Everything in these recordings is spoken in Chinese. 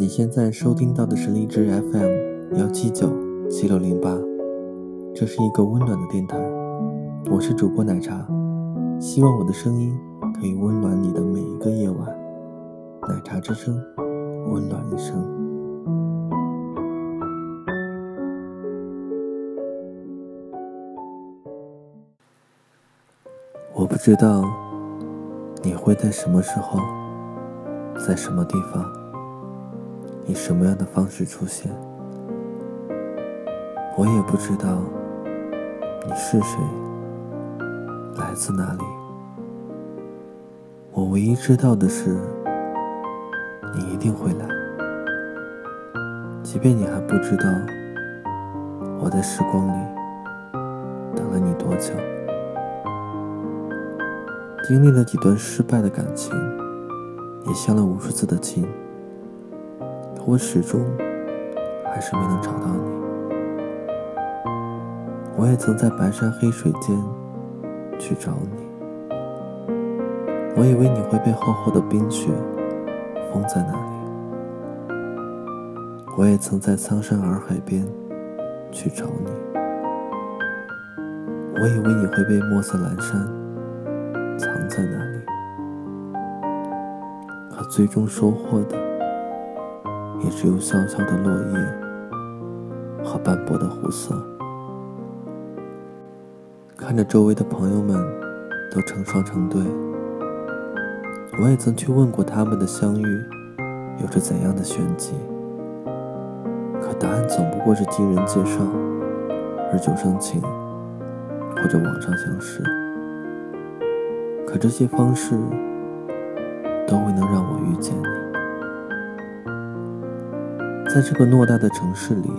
你现在收听到的是荔枝 FM 幺七九七六零八，这是一个温暖的电台，我是主播奶茶，希望我的声音可以温暖你的每一个夜晚。奶茶之声，温暖一生。我不知道你会在什么时候，在什么地方。以什么样的方式出现？我也不知道你是谁，来自哪里。我唯一知道的是，你一定会来，即便你还不知道我在时光里等了你多久。经历了几段失败的感情，也相了无数次的亲。我始终还是没能找到你。我也曾在白山黑水间去找你。我以为你会被厚厚的冰雪封在那里。我也曾在苍山洱海边去找你。我以为你会被墨色阑珊藏在那里。可最终收获的。也只有萧萧的落叶和斑驳的湖色。看着周围的朋友们都成双成对，我也曾去问过他们的相遇有着怎样的玄机，可答案总不过是经人介绍、日久生情或者网上相识。可这些方式都未能让我遇见你。在这个偌大的城市里，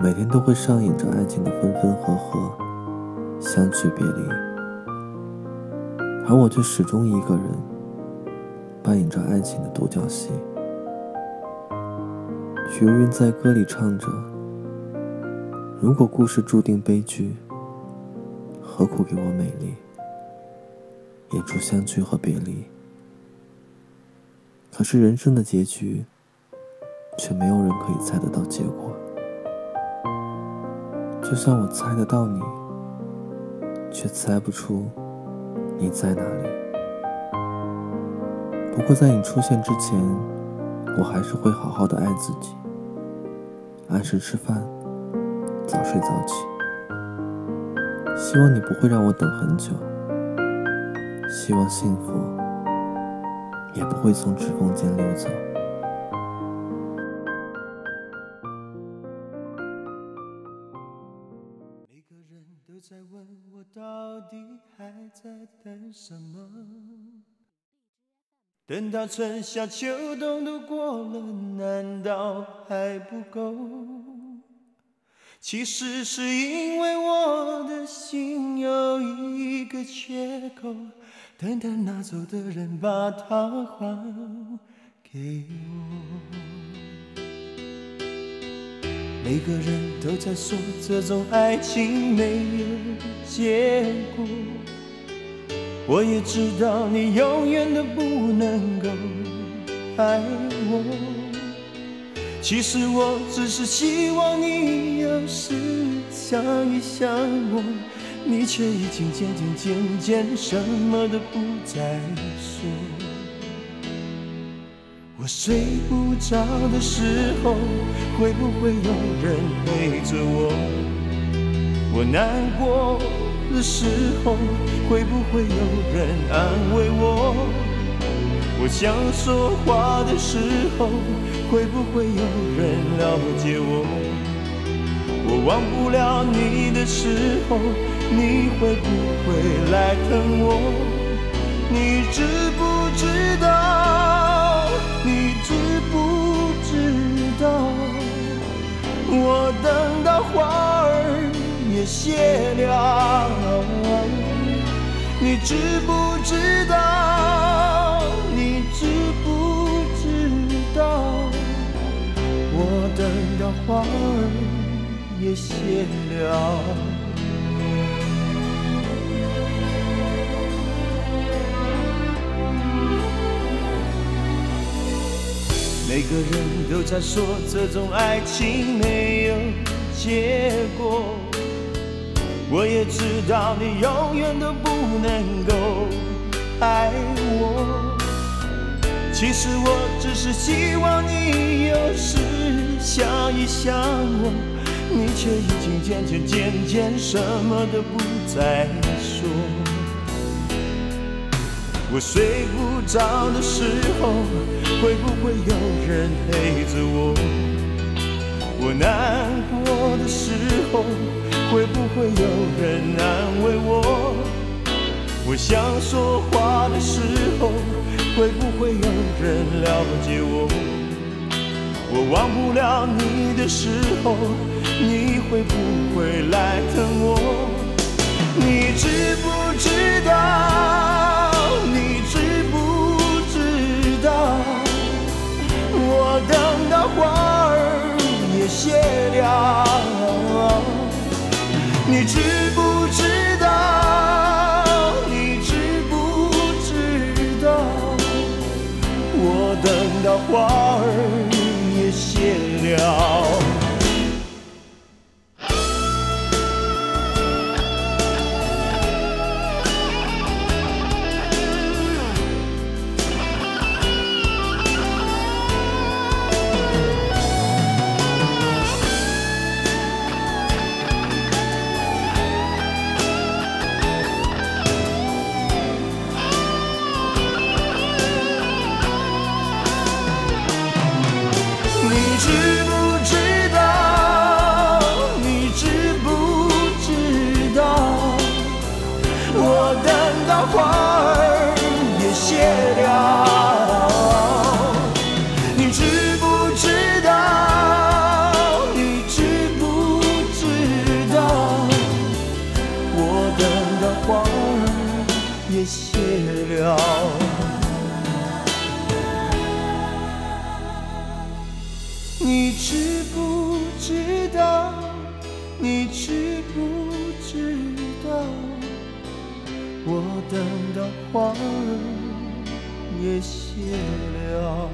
每天都会上演着爱情的分分合合、相聚别离，而我却始终一个人扮演着爱情的独角戏。许茹芸在歌里唱着：“如果故事注定悲剧，何苦给我美丽，演出相聚和别离？”可是人生的结局。却没有人可以猜得到结果，就像我猜得到你，却猜不出你在哪里。不过在你出现之前，我还是会好好的爱自己，按时吃饭，早睡早起。希望你不会让我等很久，希望幸福也不会从指缝间溜走。在问我到底还在等什么？等到春夏秋冬都过了，难道还不够？其实是因为我的心有一个缺口，等待拿走的人把它还给我。每个人都在说这种爱情没有结果，我也知道你永远都不能够爱我。其实我只是希望你有时想一想我，你却已经渐渐渐渐什么都不再说。睡不着的时候，会不会有人陪着我？我难过的时候，会不会有人安慰我？我想说话的时候，会不会有人了解我？我忘不了你的时候，你会不会来疼我？你知不知道？你知不知道，我等到花儿也谢了。你知不知道？你知不知道，我等到花儿也谢了。每个人都在说这种爱情没有结果，我也知道你永远都不能够爱我。其实我只是希望你有时想一想我，你却已经渐渐渐渐什么都不再说。我睡不着的时候，会不会有人陪着我？我难过的时候，会不会有人安慰我？我想说话的时候。会不会有人了解我？我忘不了你的时候，你会不会来疼我？你知不知道？谢了，你知不知知道？你知不知道？我等到花儿也谢了。